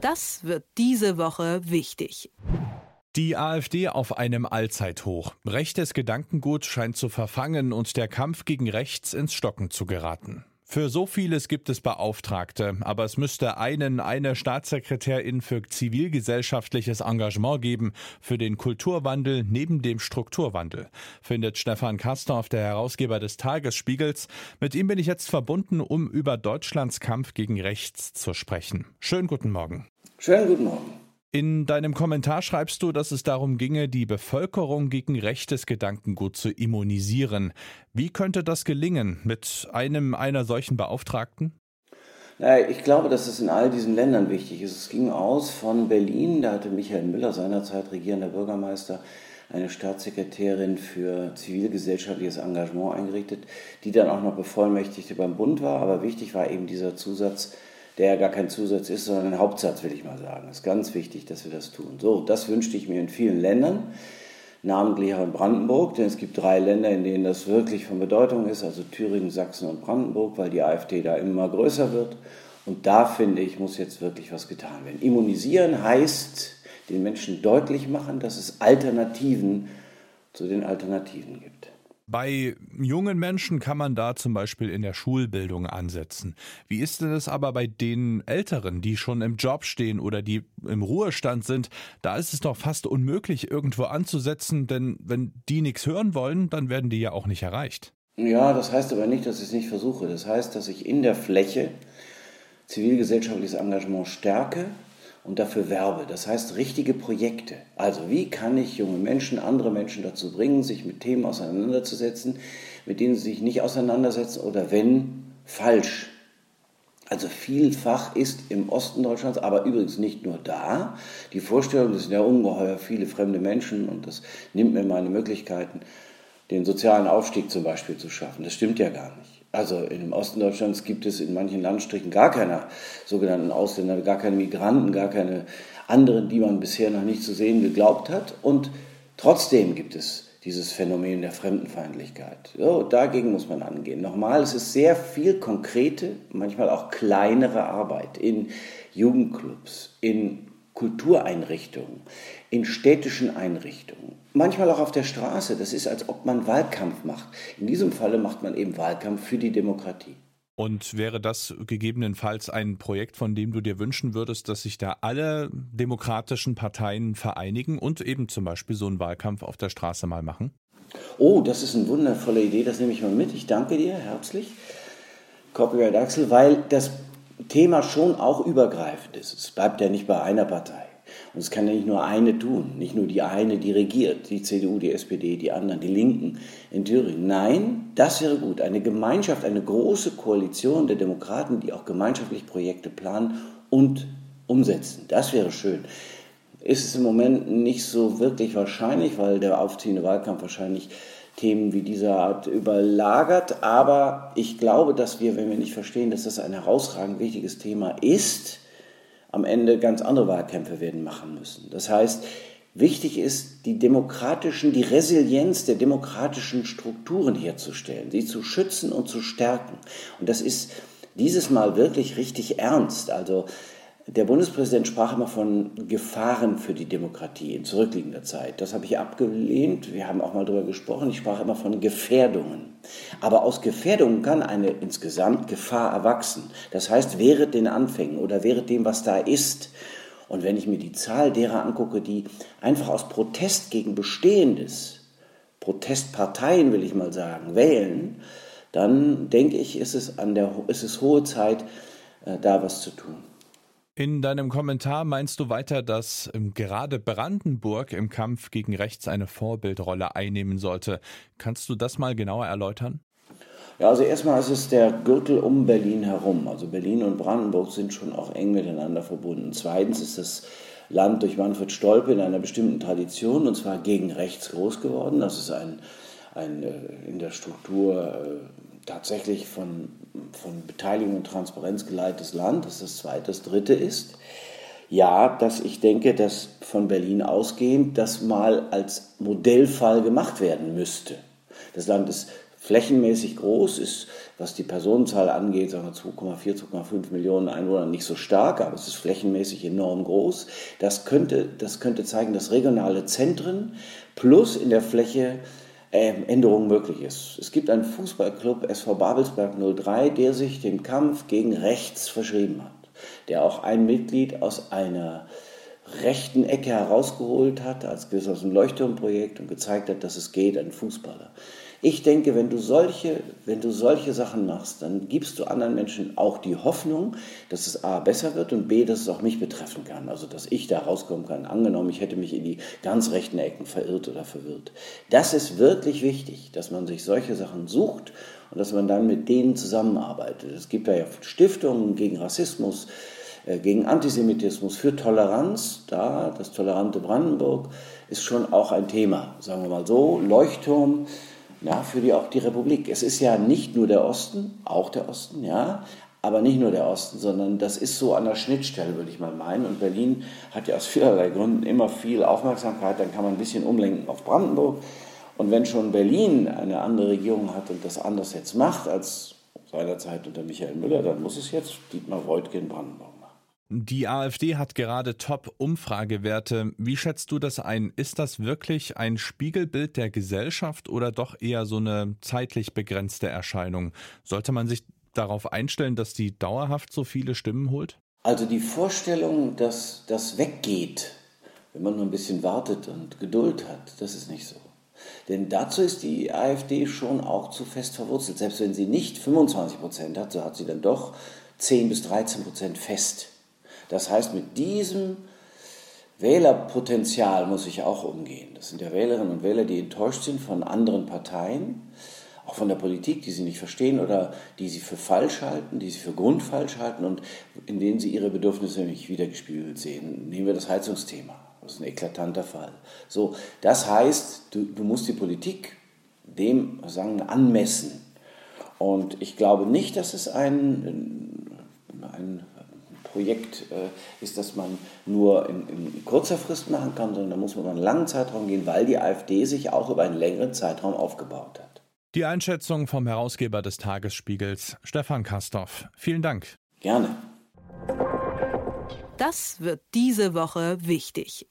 Das wird diese Woche wichtig. Die AfD auf einem Allzeithoch. Rechtes Gedankengut scheint zu verfangen und der Kampf gegen rechts ins Stocken zu geraten. Für so vieles gibt es Beauftragte, aber es müsste einen, eine Staatssekretärin für zivilgesellschaftliches Engagement geben, für den Kulturwandel neben dem Strukturwandel, findet Stefan Kastorf, der Herausgeber des Tagesspiegels. Mit ihm bin ich jetzt verbunden, um über Deutschlands Kampf gegen rechts zu sprechen. Schönen guten Morgen. Schönen guten Morgen. In deinem Kommentar schreibst du, dass es darum ginge, die Bevölkerung gegen rechtes Gedankengut zu immunisieren. Wie könnte das gelingen mit einem einer solchen Beauftragten? Ich glaube, dass es in all diesen Ländern wichtig ist. Es ging aus von Berlin, da hatte Michael Müller seinerzeit regierender Bürgermeister eine Staatssekretärin für zivilgesellschaftliches Engagement eingerichtet, die dann auch noch Bevollmächtigte beim Bund war. Aber wichtig war eben dieser Zusatz, der ja gar kein Zusatz ist, sondern ein Hauptsatz, will ich mal sagen. Es ist ganz wichtig, dass wir das tun. So, das wünschte ich mir in vielen Ländern, namentlich auch in Brandenburg, denn es gibt drei Länder, in denen das wirklich von Bedeutung ist, also Thüringen, Sachsen und Brandenburg, weil die AfD da immer größer wird. Und da finde ich, muss jetzt wirklich was getan werden. Immunisieren heißt den Menschen deutlich machen, dass es Alternativen zu den Alternativen gibt. Bei jungen Menschen kann man da zum Beispiel in der Schulbildung ansetzen. Wie ist denn das aber bei den Älteren, die schon im Job stehen oder die im Ruhestand sind? Da ist es doch fast unmöglich, irgendwo anzusetzen, denn wenn die nichts hören wollen, dann werden die ja auch nicht erreicht. Ja, das heißt aber nicht, dass ich es nicht versuche. Das heißt, dass ich in der Fläche zivilgesellschaftliches Engagement stärke, und dafür werbe. Das heißt richtige Projekte. Also wie kann ich junge Menschen, andere Menschen dazu bringen, sich mit Themen auseinanderzusetzen, mit denen sie sich nicht auseinandersetzen oder wenn falsch. Also vielfach ist im Osten Deutschlands, aber übrigens nicht nur da, die Vorstellung, das sind ja ungeheuer viele fremde Menschen und das nimmt mir meine Möglichkeiten, den sozialen Aufstieg zum Beispiel zu schaffen. Das stimmt ja gar nicht. Also im Osten Deutschlands gibt es in manchen Landstrichen gar keine sogenannten Ausländer, gar keine Migranten, gar keine anderen, die man bisher noch nicht zu sehen geglaubt hat. Und trotzdem gibt es dieses Phänomen der Fremdenfeindlichkeit. So, dagegen muss man angehen. Nochmal, es ist sehr viel konkrete, manchmal auch kleinere Arbeit in Jugendclubs, in Kultureinrichtungen, in städtischen Einrichtungen, manchmal auch auf der Straße. Das ist, als ob man Wahlkampf macht. In diesem Falle macht man eben Wahlkampf für die Demokratie. Und wäre das gegebenenfalls ein Projekt, von dem du dir wünschen würdest, dass sich da alle demokratischen Parteien vereinigen und eben zum Beispiel so einen Wahlkampf auf der Straße mal machen? Oh, das ist eine wundervolle Idee, das nehme ich mal mit. Ich danke dir herzlich, Copyright Axel, weil das Thema schon auch übergreifend ist. Es bleibt ja nicht bei einer Partei. Und es kann ja nicht nur eine tun, nicht nur die eine, die regiert, die CDU, die SPD, die anderen, die Linken in Thüringen. Nein, das wäre gut. Eine Gemeinschaft, eine große Koalition der Demokraten, die auch gemeinschaftlich Projekte planen und umsetzen. Das wäre schön. Ist es im Moment nicht so wirklich wahrscheinlich, weil der aufziehende Wahlkampf wahrscheinlich Themen wie dieser Art überlagert. Aber ich glaube, dass wir, wenn wir nicht verstehen, dass das ein herausragend wichtiges Thema ist, am Ende ganz andere Wahlkämpfe werden machen müssen. Das heißt, wichtig ist, die demokratischen, die Resilienz der demokratischen Strukturen herzustellen, sie zu schützen und zu stärken. Und das ist dieses Mal wirklich richtig ernst. Also der Bundespräsident sprach immer von Gefahren für die Demokratie in zurückliegender Zeit. Das habe ich abgelehnt. Wir haben auch mal darüber gesprochen. Ich sprach immer von Gefährdungen. Aber aus Gefährdungen kann eine insgesamt Gefahr erwachsen. Das heißt, während den Anfängen oder während dem, was da ist. Und wenn ich mir die Zahl derer angucke, die einfach aus Protest gegen Bestehendes, Protestparteien will ich mal sagen, wählen, dann denke ich, ist es, an der, ist es hohe Zeit, äh, da was zu tun. In deinem Kommentar meinst du weiter, dass ähm, gerade Brandenburg im Kampf gegen rechts eine Vorbildrolle einnehmen sollte. Kannst du das mal genauer erläutern? Ja, also erstmal ist es der Gürtel um Berlin herum. Also Berlin und Brandenburg sind schon auch eng miteinander verbunden. Zweitens ist das Land durch Manfred Stolpe in einer bestimmten Tradition, und zwar gegen rechts groß geworden. Das ist ein, ein äh, in der Struktur äh, tatsächlich von, von Beteiligung und Transparenz geleitetes Land, das ist das zweite. Das dritte ist, ja, dass ich denke, dass von Berlin ausgehend das mal als Modellfall gemacht werden müsste. Das Land ist flächenmäßig groß, ist, was die Personenzahl angeht, sagen wir 2,4, 2,5 Millionen Einwohner nicht so stark, aber es ist flächenmäßig enorm groß. Das könnte, das könnte zeigen, dass regionale Zentren plus in der Fläche Änderung möglich ist. Es gibt einen Fußballclub SV Babelsberg 03, der sich dem Kampf gegen rechts verschrieben hat, der auch ein Mitglied aus einer rechten Ecke herausgeholt hat, als dem Leuchtturmprojekt und gezeigt hat, dass es geht, ein Fußballer. Ich denke, wenn du solche, wenn du solche Sachen machst, dann gibst du anderen Menschen auch die Hoffnung, dass es A besser wird und B, dass es auch mich betreffen kann. Also, dass ich da rauskommen kann. Angenommen, ich hätte mich in die ganz rechten Ecken verirrt oder verwirrt. Das ist wirklich wichtig, dass man sich solche Sachen sucht und dass man dann mit denen zusammenarbeitet. Es gibt ja Stiftungen gegen Rassismus, äh, gegen Antisemitismus, für Toleranz. Da, das tolerante Brandenburg ist schon auch ein Thema, sagen wir mal so. Leuchtturm ja, für die, auch die Republik. Es ist ja nicht nur der Osten, auch der Osten, ja, aber nicht nur der Osten, sondern das ist so an der Schnittstelle, würde ich mal meinen. Und Berlin hat ja aus vielerlei Gründen immer viel Aufmerksamkeit, dann kann man ein bisschen umlenken auf Brandenburg. Und wenn schon Berlin eine andere Regierung hat und das anders jetzt macht als seinerzeit unter Michael Müller, dann muss es jetzt Dietmar Woidke in Brandenburg die AfD hat gerade Top-Umfragewerte. Wie schätzt du das ein? Ist das wirklich ein Spiegelbild der Gesellschaft oder doch eher so eine zeitlich begrenzte Erscheinung? Sollte man sich darauf einstellen, dass die dauerhaft so viele Stimmen holt? Also die Vorstellung, dass das weggeht, wenn man nur ein bisschen wartet und Geduld hat, das ist nicht so. Denn dazu ist die AfD schon auch zu fest verwurzelt. Selbst wenn sie nicht 25 Prozent hat, so hat sie dann doch 10 bis 13 Prozent fest. Das heißt, mit diesem Wählerpotenzial muss ich auch umgehen. Das sind ja Wählerinnen und Wähler, die enttäuscht sind von anderen Parteien, auch von der Politik, die sie nicht verstehen oder die sie für falsch halten, die sie für grundfalsch halten und in denen sie ihre Bedürfnisse nicht wiedergespiegelt sehen. Nehmen wir das Heizungsthema. Das ist ein eklatanter Fall. So, das heißt, du, du musst die Politik dem sagen, anmessen. Und ich glaube nicht, dass es ein, ein Projekt äh, ist, das man nur in, in, kurzer Frist machen kann, sondern da muss man über einen langen Zeitraum gehen, weil die AfD sich auch über einen längeren Zeitraum aufgebaut hat. Die Einschätzung vom Herausgeber des Tagesspiegels, Stefan Kastorf. Vielen Dank. Gerne. Das wird diese Woche wichtig.